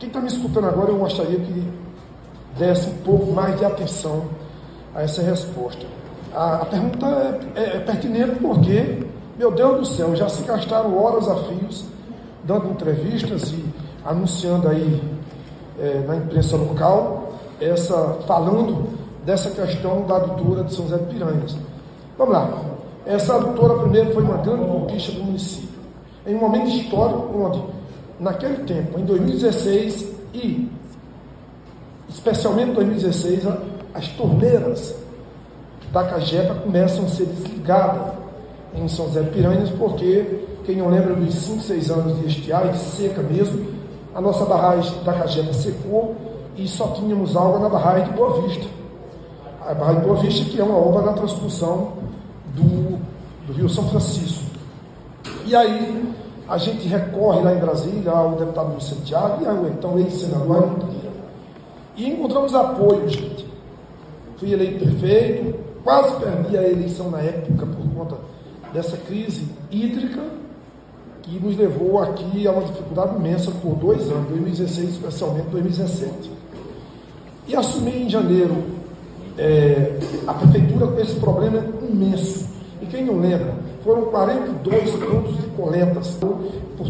Quem está me escutando agora, eu gostaria que desse um pouco mais de atenção a essa resposta. A, a pergunta é, é, é pertinente porque, meu Deus do céu, já se gastaram horas a fios dando entrevistas e anunciando aí é, na imprensa local, essa, falando dessa questão da adutora de São José de Piranhas. Vamos lá. Essa adutora primeiro foi uma grande conquista do município. Em um momento histórico onde, naquele tempo, em 2016 e especialmente em 2016, as torneiras da Cajepa começam a ser desligadas em São José Piranhas, porque quem não lembra dos 5, 6 anos de estiagem, de seca mesmo, a nossa barragem da Cajepa secou e só tínhamos água na barragem de Boa Vista. A barragem de Boa Vista, que é uma obra da transposição do, do Rio São Francisco. E aí a gente recorre lá em Brasília ao deputado Luiz Santiago e ao então ex-senador Lira. E encontramos apoio, gente. Fui eleito prefeito, quase perdi a eleição na época por conta dessa crise hídrica que nos levou aqui a uma dificuldade imensa por dois anos, 2016 especialmente 2017. E assumi em janeiro é, a prefeitura com esse problema imenso. E quem não lembra, foram 42 pontos de coletas por,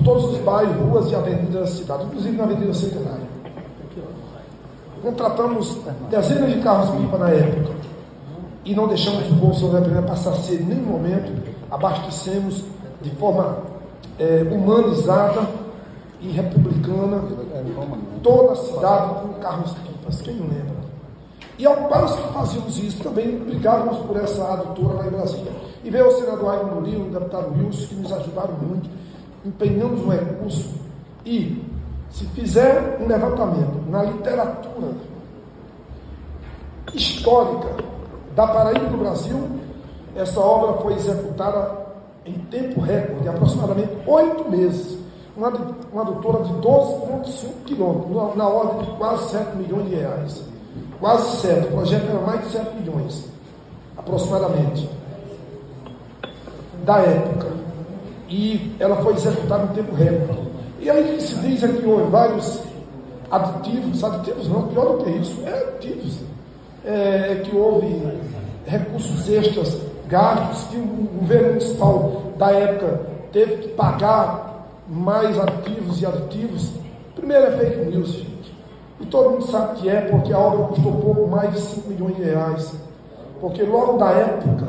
todos os bairros, ruas e avenidas da cidade, inclusive na Avenida Centenária. Contratamos dezenas de carros-pipa na época e não deixamos o Bolso da passar sede em nenhum momento, abastecemos de forma é, humanizada e republicana toda a cidade com carros-pipas, quem não lembra? E ao passo que fazíamos isso, também brigávamos por essa adutora lá em Brasília. E veio o senador Ayrton Lira, o deputado Wilson, que nos ajudaram muito, empenhamos um recurso e, se fizer um levantamento na literatura histórica da Paraíba do Brasil, essa obra foi executada em tempo recorde, aproximadamente oito meses. Uma, uma adutora de 12,5 quilômetros, na ordem de quase 7 milhões de reais quase 7, o projeto era mais de 7 milhões, aproximadamente, da época. E ela foi executada em tempo recorde. E aí se diz aqui houve vários aditivos, aditivos não, pior do que isso, é aditivos, é, é que houve recursos extras, gastos, que o governo municipal da época teve que pagar mais aditivos e aditivos. Primeiro é fake news, e todo mundo sabe que é, porque a obra custou pouco mais de 5 milhões de reais. Porque logo da época,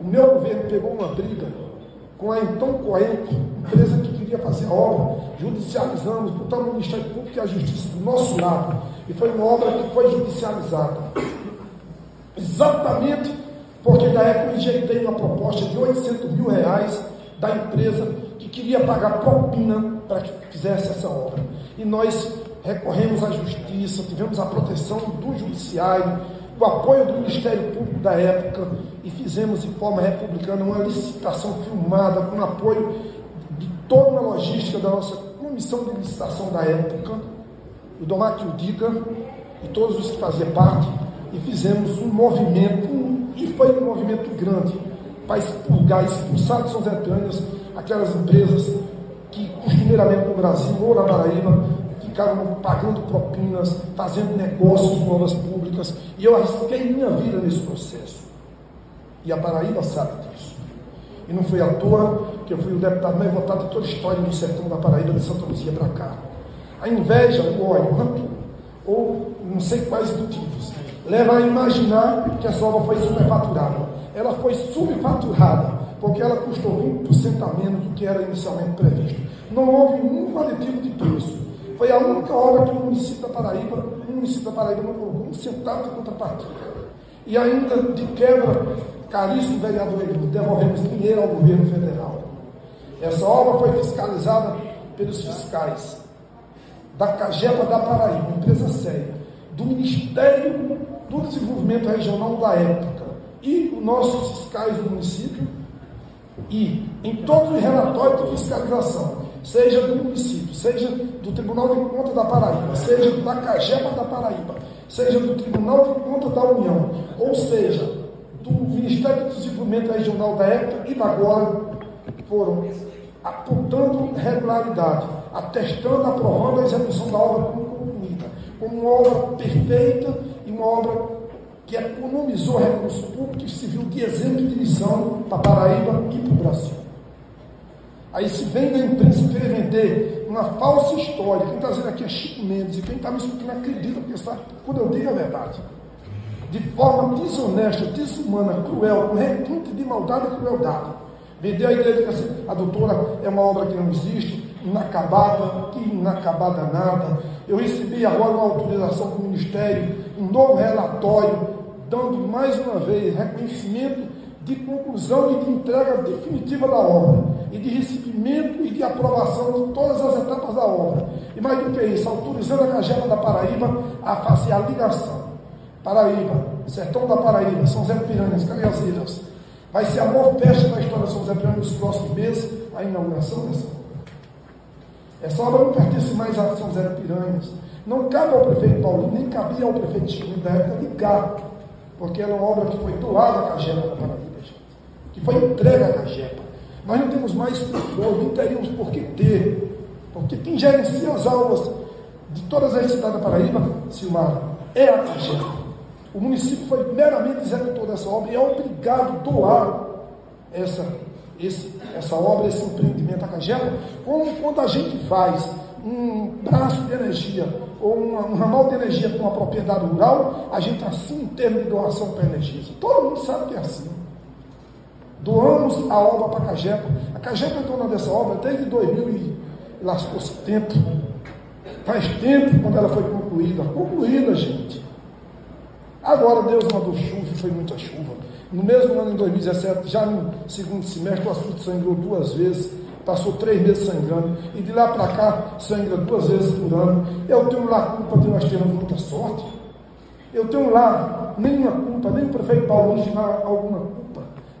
o meu governo pegou uma briga com a então Coenco, empresa que queria fazer a obra, judicializamos, botamos o Ministério Público e a Justiça do nosso lado. E foi uma obra que foi judicializada. Exatamente porque da época eu rejeitei uma proposta de 800 mil reais da empresa que queria pagar propina para que fizesse essa obra. E nós recorremos à justiça, tivemos a proteção do judiciário, o apoio do Ministério Público da época e fizemos de forma republicana uma licitação filmada com o apoio de toda uma logística da nossa comissão de licitação da época, o Domatio Dica e todos os que faziam parte, e fizemos um movimento, e foi um movimento grande, para expurgar, expulsar de São Zé aquelas empresas que costumeiramente no Brasil ou na Paraíba ficaram pagando propinas, fazendo negócios com obras públicas, e eu arrisquei minha vida nesse processo. E a Paraíba sabe disso. E não foi à toa que eu fui o deputado mais votado de toda a história no sertão da Paraíba, de Santa Luzia para cá. A inveja, o ódio, ou não sei quais motivos, leva a imaginar que essa obra foi superfaturada. Ela foi subfaturada, porque ela custou 20% a menos do que era inicialmente previsto. Não houve nenhum aditivo de preço. Foi a única obra que o município da Paraíba, o município da Paraíba não colocou um centavo de. E ainda de quebra, caríssimo vereador devolvemos dinheiro ao governo federal. Essa obra foi fiscalizada pelos fiscais da Cajepa da Paraíba, empresa séria, do Ministério do Desenvolvimento Regional da época e os nossos fiscais do município e em todos os relatórios de fiscalização seja do município, seja do Tribunal de Contas da Paraíba, seja da Cajepa da Paraíba, seja do Tribunal de Contas da União, ou seja, do Ministério do Desenvolvimento Regional da época e da agora, foram apontando regularidade. atestando, aprovando a execução da obra como concluída, como uma obra perfeita e uma obra que economizou recursos públicos e serviu de exemplo de lição para Paraíba e para o Brasil. Aí se vem da imprensa querer vender uma falsa história. Quem está dizendo aqui é Chico Mendes, e quem está me escutando acredita, porque sabe quando eu digo a verdade. De forma desonesta, desumana, cruel, com requinte de maldade e crueldade. Vender a igreja assim, a doutora é uma obra que não existe, inacabada, que inacabada nada. Eu recebi agora uma autorização do Ministério, um novo relatório, dando mais uma vez reconhecimento de conclusão e de entrega definitiva da obra, e de recebimento e de aprovação de todas as etapas da obra. E mais do que isso, autorizando a Cagela da Paraíba a fazer a ligação. Paraíba, Sertão da Paraíba, São Zé Piranhas, Cariazeiras. Vai ser a maior festa da história de São Zé Piranhas nos próximos meses, a inauguração dessa obra. Essa obra não pertence mais a São Zé Piranhas. Não cabe ao prefeito Paulo, nem cabia ao prefeito Chico da época ligar, porque era uma obra que foi doada à Cagela da Paraíba que foi entregue à Cagepa. Nós não temos mais controle, não teríamos por que ter, porque quem gerencia as aulas de todas as cidades da Paraíba, Silmar, é a Cagepa. O município foi meramente executor dessa obra e é obrigado a doar essa, esse, essa obra, esse empreendimento à Cagepa, como quando a gente faz um braço de energia ou um, um ramal de energia com uma propriedade rural, a gente assina um termo de doação para a energia. Todo mundo sabe que é assim. Doamos a obra para a Cagepa. A Cagepa é dona dessa obra desde 2000 e lascou-se tempo. Faz tempo quando ela foi concluída. Concluída, gente. Agora Deus mandou chuva e foi muita chuva. No mesmo ano, em 2017, já no segundo semestre, o açude sangrou duas vezes, passou três meses sangrando, e de lá para cá sangra duas vezes por ano. Eu tenho lá culpa de nós termos muita sorte. Eu tenho lá nenhuma culpa, nem o prefeito Paulo de alguma culpa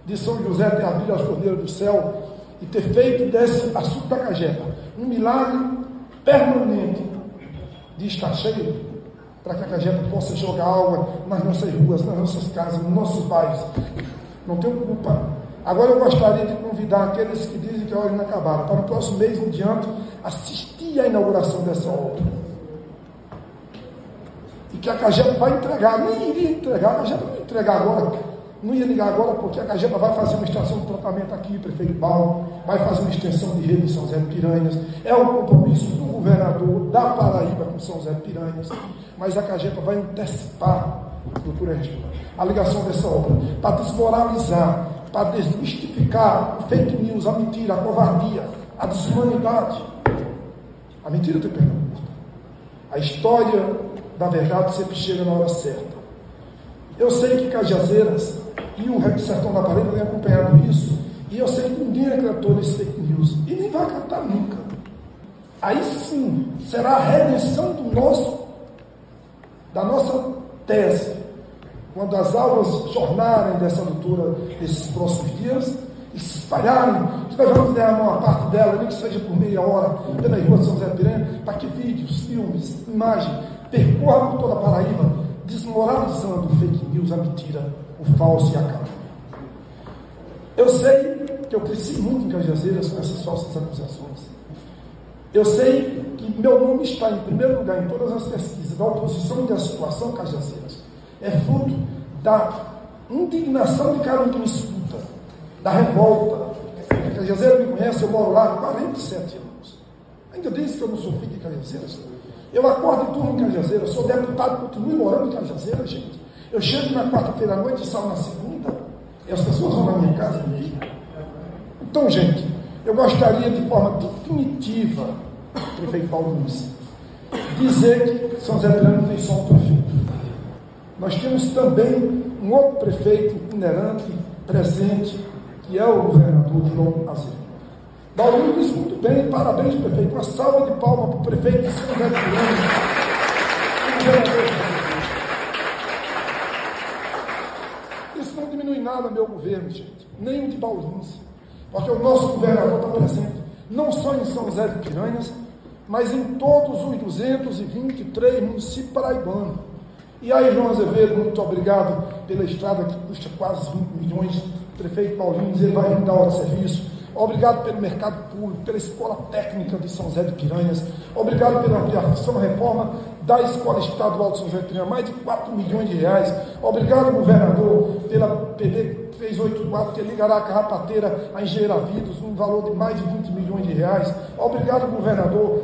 de São José ter abrido as torneiras do céu e ter feito desse assunto da cajeta um milagre permanente de estar cheio para que a cajeta possa jogar água nas nossas ruas, nas nossas casas, nos nossos bairros. Não tenho culpa. Agora eu gostaria de convidar aqueles que dizem que a hora inacabada, para o próximo mês em diante, assistir à inauguração dessa obra. E que a Cageta vai entregar, nem iria entregar, a Cageta não entregar agora não ia ligar agora porque a Cajepa vai fazer uma estação de tratamento aqui, prefeito Paulo, vai fazer uma extensão de rede em São José Piranhas. É um compromisso do governador da Paraíba com São José Piranhas. Mas a Cajepa vai antecipar, doutora Regina, a ligação dessa obra, para desmoralizar, para desmistificar fake news, a mentira, a covardia, a desumanidade. A mentira tem perdão. A história da verdade sempre chega na hora certa. Eu sei que Cajazeiras e o Sertão da Paraíba vem acompanhando isso, e eu sei que ninguém acreditou nesse fake news, e nem vai acreditar nunca. Aí sim será a redenção do nosso, da nossa tese, quando as aulas jornarem dessa leitura nesses próximos dias e se espalharem, que nós vamos derramar uma parte dela, nem que seja por meia hora, pela rua de São José Piranha, para que vídeos, filmes, imagens percorram toda a Paraíba desmoralizando fake news, a mentira, o falso e a calma. Eu sei que eu cresci muito em Cajazeiras com essas falsas acusações. Eu sei que meu nome está em primeiro lugar em todas as pesquisas da oposição e da situação Cajazeiras. É fruto da indignação de cada um que me escuta, da revolta. Cajazeiras me conhece, eu moro lá há 47 anos. Ainda disse que eu não sou filho de Cajazeiras. Eu acordo e durmo em Cajazeiras, sou deputado, continuo morando em Cajazeiras, gente. Eu chego na quarta-feira à noite e saio na segunda, e as pessoas vão na minha casa ver. Então, gente, eu gostaria de forma definitiva, prefeito Paulo Nunes, dizer que São Zé Pirano tem só um prefeito. Nós temos também um outro prefeito itinerante, presente, que é o governador João Azevedo. Bauru muito bem, parabéns, prefeito. Uma salva de palmas para o prefeito de São José de Isso não diminui nada meu governo, gente, nem de Bauruns, porque o nosso governador está presente, não só em São José de Piranhas, mas em todos os 223 municípios paraibanos. E aí, João Azevedo, muito obrigado pela estrada que custa quase 20 milhões. Prefeito Paulinho, ele vai dar o serviço Obrigado pelo mercado público, pela escola técnica de São José de Piranhas. Obrigado pela ampliação, reforma da Escola Estadual de São José de Piranhas, mais de 4 milhões de reais. Obrigado, governador, pela PD 384, que ligará a Carrapateira a Engenheira Vidos, um valor de mais de 20 milhões de reais. Obrigado, governador,